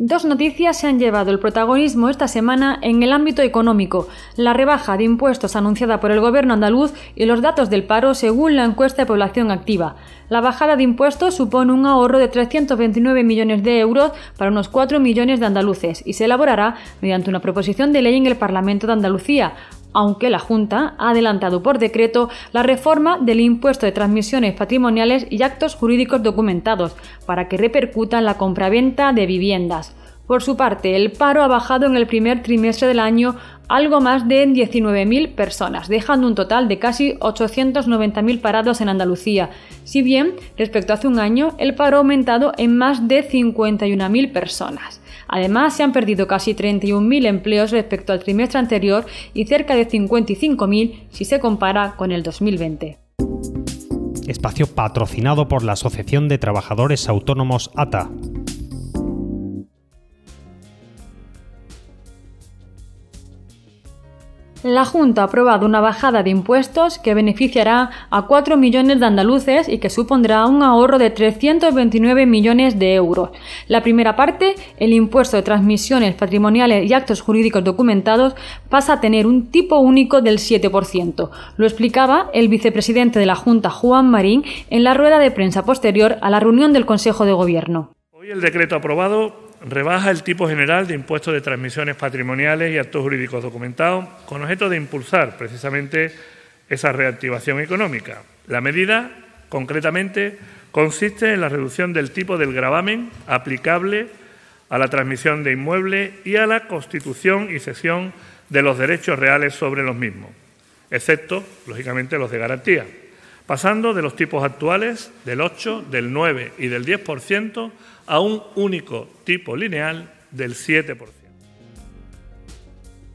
Dos noticias se han llevado el protagonismo esta semana en el ámbito económico, la rebaja de impuestos anunciada por el gobierno andaluz y los datos del paro según la encuesta de población activa. La bajada de impuestos supone un ahorro de 329 millones de euros para unos 4 millones de andaluces y se elaborará mediante una proposición de ley en el Parlamento de Andalucía, aunque la Junta ha adelantado por decreto la reforma del impuesto de transmisiones patrimoniales y actos jurídicos documentados para que repercuta en la compraventa de viviendas. Por su parte, el paro ha bajado en el primer trimestre del año algo más de 19.000 personas, dejando un total de casi 890.000 parados en Andalucía. Si bien, respecto a hace un año, el paro ha aumentado en más de 51.000 personas. Además, se han perdido casi 31.000 empleos respecto al trimestre anterior y cerca de 55.000 si se compara con el 2020. Espacio patrocinado por la Asociación de Trabajadores Autónomos ATA. La Junta ha aprobado una bajada de impuestos que beneficiará a 4 millones de andaluces y que supondrá un ahorro de 329 millones de euros. La primera parte, el impuesto de transmisiones patrimoniales y actos jurídicos documentados, pasa a tener un tipo único del 7%. Lo explicaba el vicepresidente de la Junta, Juan Marín, en la rueda de prensa posterior a la reunión del Consejo de Gobierno. Hoy el decreto aprobado rebaja el tipo general de impuestos de transmisiones patrimoniales y actos jurídicos documentados con objeto de impulsar precisamente esa reactivación económica. La medida, concretamente, consiste en la reducción del tipo del gravamen aplicable a la transmisión de inmuebles y a la constitución y cesión de los derechos reales sobre los mismos, excepto, lógicamente, los de garantía, pasando de los tipos actuales del 8, del 9 y del 10% a un único tipo lineal del 7%.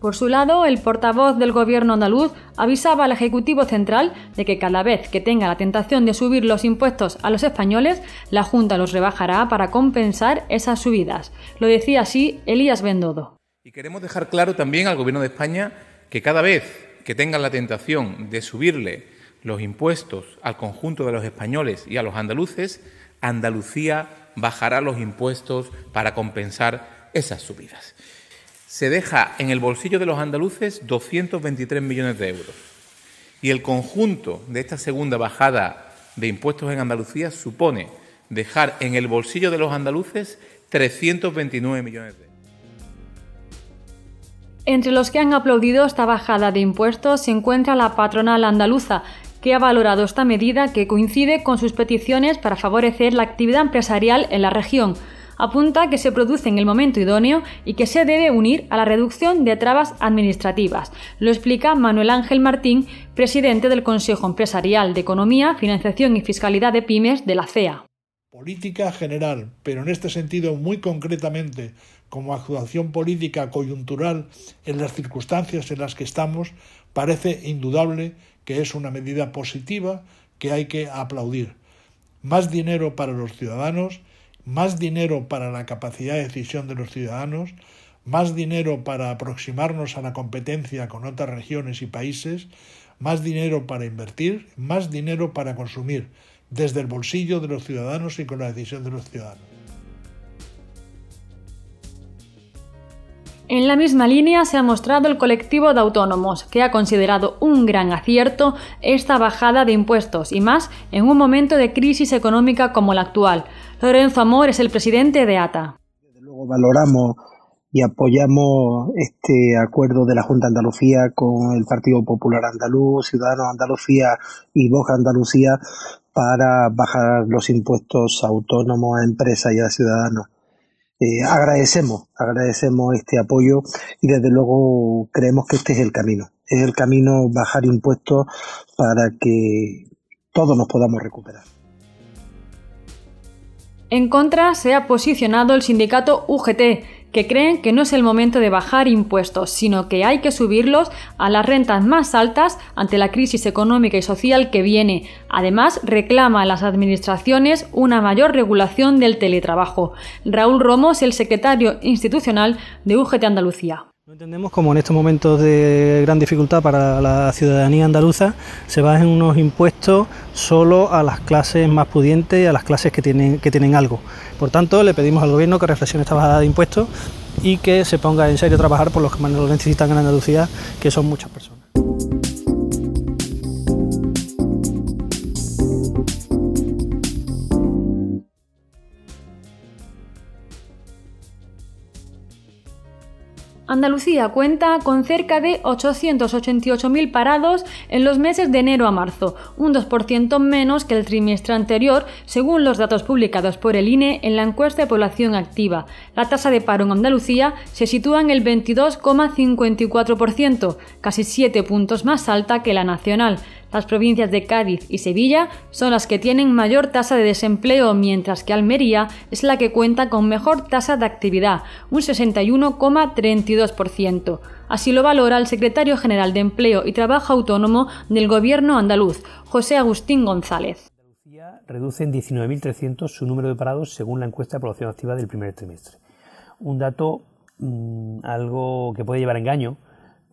Por su lado, el portavoz del Gobierno andaluz avisaba al Ejecutivo Central de que cada vez que tenga la tentación de subir los impuestos a los españoles, la Junta los rebajará para compensar esas subidas. Lo decía así Elías Bendodo. Y queremos dejar claro también al Gobierno de España que cada vez que tengan la tentación de subirle los impuestos al conjunto de los españoles y a los andaluces, Andalucía bajará los impuestos para compensar esas subidas. Se deja en el bolsillo de los andaluces 223 millones de euros. Y el conjunto de esta segunda bajada de impuestos en Andalucía supone dejar en el bolsillo de los andaluces 329 millones de euros. Entre los que han aplaudido esta bajada de impuestos se encuentra la patronal andaluza, que ha valorado esta medida que coincide con sus peticiones para favorecer la actividad empresarial en la región. Apunta que se produce en el momento idóneo y que se debe unir a la reducción de trabas administrativas. Lo explica Manuel Ángel Martín, presidente del Consejo Empresarial de Economía, Financiación y Fiscalidad de Pymes de la CEA. Política general, pero en este sentido muy concretamente como actuación política coyuntural en las circunstancias en las que estamos, parece indudable que es una medida positiva que hay que aplaudir. Más dinero para los ciudadanos, más dinero para la capacidad de decisión de los ciudadanos, más dinero para aproximarnos a la competencia con otras regiones y países, más dinero para invertir, más dinero para consumir, desde el bolsillo de los ciudadanos y con la decisión de los ciudadanos. En la misma línea se ha mostrado el colectivo de autónomos, que ha considerado un gran acierto esta bajada de impuestos y más en un momento de crisis económica como la actual. Lorenzo Amor es el presidente de ATA. Desde luego valoramos y apoyamos este acuerdo de la Junta de Andalucía con el Partido Popular Andaluz, Ciudadanos Andalucía y Vox Andalucía para bajar los impuestos autónomos, a empresas y a ciudadanos. Eh, agradecemos, agradecemos este apoyo y desde luego creemos que este es el camino. Es el camino bajar impuestos para que todos nos podamos recuperar. En contra se ha posicionado el sindicato UGT, que creen que no es el momento de bajar impuestos, sino que hay que subirlos a las rentas más altas ante la crisis económica y social que viene. Además, reclama a las administraciones una mayor regulación del teletrabajo. Raúl Romo es el secretario institucional de UGT Andalucía. Entendemos como en estos momentos de gran dificultad para la ciudadanía andaluza se bajen unos impuestos solo a las clases más pudientes y a las clases que tienen, que tienen algo. Por tanto, le pedimos al Gobierno que reflexione esta bajada de impuestos y que se ponga en serio a trabajar por los que más lo necesitan en Andalucía, que son muchas personas. Andalucía cuenta con cerca de 888.000 parados en los meses de enero a marzo, un 2% menos que el trimestre anterior, según los datos publicados por el INE en la encuesta de población activa. La tasa de paro en Andalucía se sitúa en el 22,54%, casi 7 puntos más alta que la nacional. Las provincias de Cádiz y Sevilla son las que tienen mayor tasa de desempleo, mientras que Almería es la que cuenta con mejor tasa de actividad, un 61,32%. Así lo valora el secretario general de Empleo y Trabajo Autónomo del Gobierno andaluz, José Agustín González. Andalucía reduce en 19.300 su número de parados según la encuesta de población activa del primer trimestre. Un dato mm, algo que puede llevar a engaño,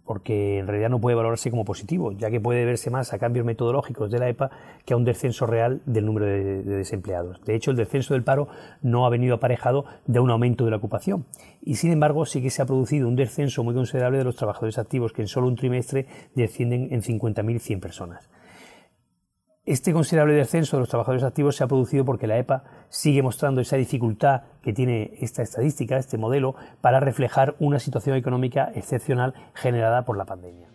porque en realidad no puede valorarse como positivo, ya que puede verse más a cambios metodológicos de la EPA que a un descenso real del número de, desempleados. De hecho, el descenso del paro no ha venido aparejado de un aumento de la ocupación. Y sin embargo, sí que se ha producido un descenso muy considerable de los trabajadores activos, que en solo un trimestre descienden en 50.100 personas. Este considerable descenso de los trabajadores activos se ha producido porque la EPA sigue mostrando esa dificultad que tiene esta estadística, este modelo, para reflejar una situación económica excepcional generada por la pandemia.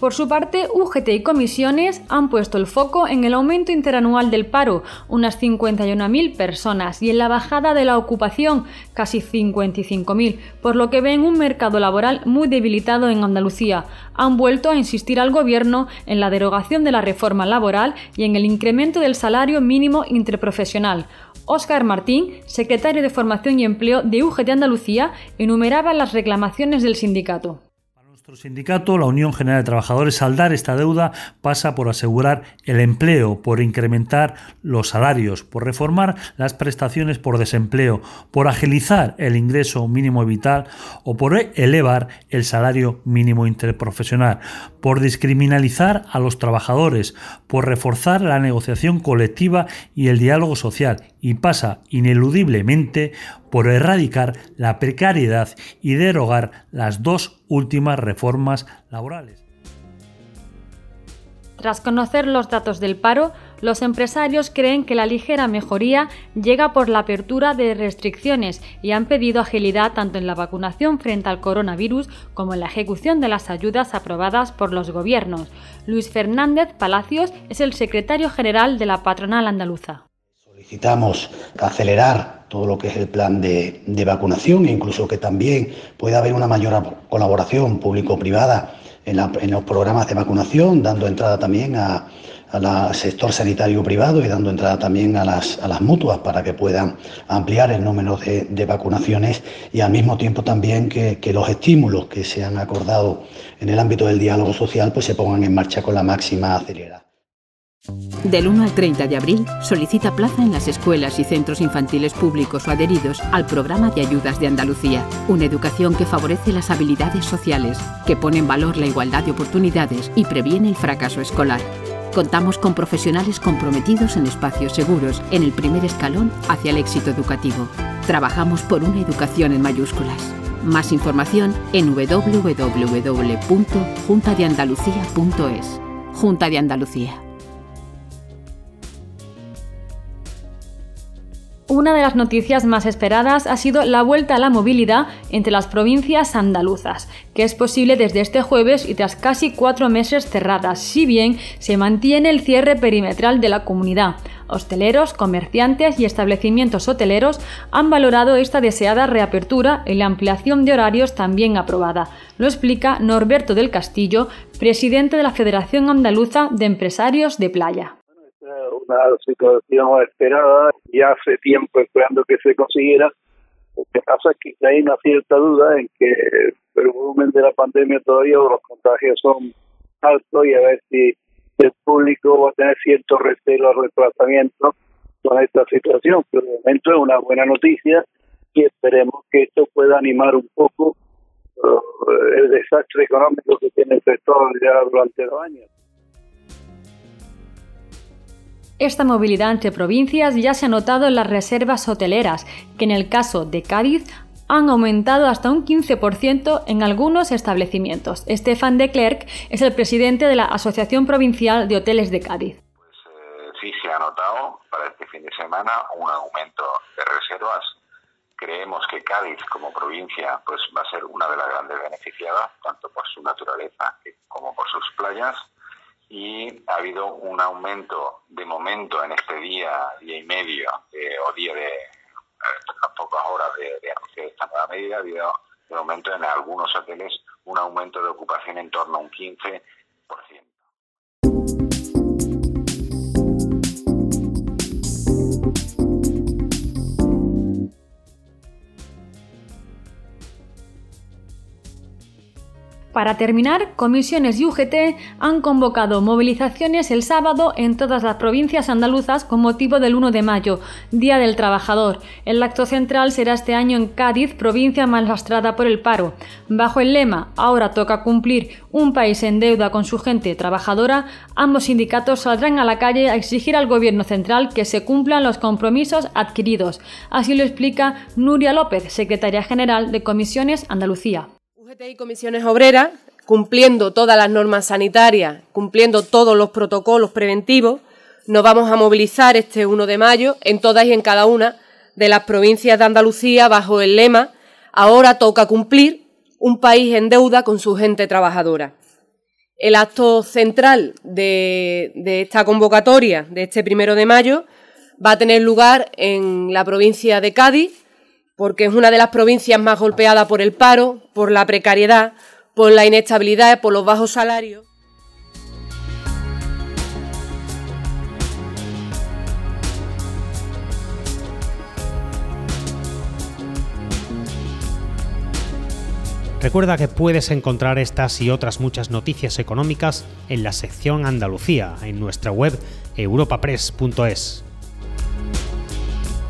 Por su parte, UGT y comisiones han puesto el foco en el aumento interanual del paro, unas 51.000 personas, y en la bajada de la ocupación, casi 55.000, por lo que ven un mercado laboral muy debilitado en Andalucía. Han vuelto a insistir al Gobierno en la derogación de la reforma laboral y en el incremento del salario mínimo interprofesional. Óscar Martín, secretario de Formación y Empleo de UGT Andalucía, enumeraba las reclamaciones del sindicato. Nuestro sindicato, la Unión General de Trabajadores, saldar esta deuda pasa por asegurar el empleo, por incrementar los salarios, por reformar las prestaciones por desempleo, por agilizar el ingreso mínimo vital o por elevar el salario mínimo interprofesional, por discriminalizar a los trabajadores, por reforzar la negociación colectiva y el diálogo social y pasa ineludiblemente por erradicar la precariedad y derogar las dos últimas reformas laborales. Tras conocer los datos del paro, los empresarios creen que la ligera mejoría llega por la apertura de restricciones y han pedido agilidad tanto en la vacunación frente al coronavirus como en la ejecución de las ayudas aprobadas por los gobiernos. Luis Fernández Palacios es el secretario general de la patronal andaluza. Necesitamos acelerar todo lo que es el plan de, vacunación e incluso que también pueda haber una mayor colaboración público-privada en, los programas de vacunación, dando entrada también al sector sanitario privado y dando entrada también a las, mutuas para que puedan ampliar el número de, vacunaciones y al mismo tiempo también que, que, los estímulos que se han acordado en el ámbito del diálogo social pues se pongan en marcha con la máxima aceleración. Del 1 al 30 de abril, solicita plaza en las escuelas y centros infantiles públicos o adheridos al programa de ayudas de Andalucía, una educación que favorece las habilidades sociales, que pone en valor la igualdad de oportunidades y previene el fracaso escolar. Contamos con profesionales comprometidos en espacios seguros, en el primer escalón hacia el éxito educativo. Trabajamos por una educación en mayúsculas. Más información en www.juntadeandalucía.es. Junta de Andalucía. Una de las noticias más esperadas ha sido la vuelta a la movilidad entre las provincias andaluzas, que es posible desde este jueves y tras casi cuatro meses cerradas, si bien se mantiene el cierre perimetral de la comunidad. Hosteleros, comerciantes y establecimientos hoteleros han valorado esta deseada reapertura y la ampliación de horarios también aprobada. Lo explica Norberto del Castillo, presidente de la Federación Andaluza de Empresarios de Playa una situación esperada, ya hace tiempo esperando que se consiguiera. Lo que pasa es que hay una cierta duda en que el volumen de la pandemia todavía los contagios son altos y a ver si el público va a tener cierto recelo al reemplazamiento con esta situación. Pero de momento es una buena noticia y esperemos que esto pueda animar un poco uh, el desastre económico que tiene el sector ya durante dos años. Esta movilidad entre provincias ya se ha notado en las reservas hoteleras, que en el caso de Cádiz han aumentado hasta un 15% en algunos establecimientos. Estefan de Klerk es el presidente de la Asociación Provincial de Hoteles de Cádiz. Pues eh, sí se ha notado para este fin de semana un aumento de reservas. Creemos que Cádiz como provincia pues va a ser una de las grandes beneficiadas, tanto por su naturaleza como por sus playas y ha habido un aumento de momento en este día, día y medio eh, o día de eh, pocas horas de, de esta nueva medida, ha habido de momento en algunos hoteles un aumento de ocupación en torno a un 15%. Para terminar, comisiones y UGT han convocado movilizaciones el sábado en todas las provincias andaluzas con motivo del 1 de mayo, Día del Trabajador. El acto central será este año en Cádiz, provincia más lastrada por el paro. Bajo el lema Ahora toca cumplir un país en deuda con su gente trabajadora, ambos sindicatos saldrán a la calle a exigir al gobierno central que se cumplan los compromisos adquiridos. Así lo explica Nuria López, secretaria general de Comisiones Andalucía. UGT y comisiones obreras, cumpliendo todas las normas sanitarias, cumpliendo todos los protocolos preventivos, nos vamos a movilizar este 1 de mayo en todas y en cada una de las provincias de Andalucía bajo el lema Ahora toca cumplir un país en deuda con su gente trabajadora. El acto central de, de esta convocatoria de este primero de mayo va a tener lugar en la provincia de Cádiz, porque es una de las provincias más golpeadas por el paro, por la precariedad, por la inestabilidad, por los bajos salarios. Recuerda que puedes encontrar estas y otras muchas noticias económicas en la sección Andalucía en nuestra web europapress.es.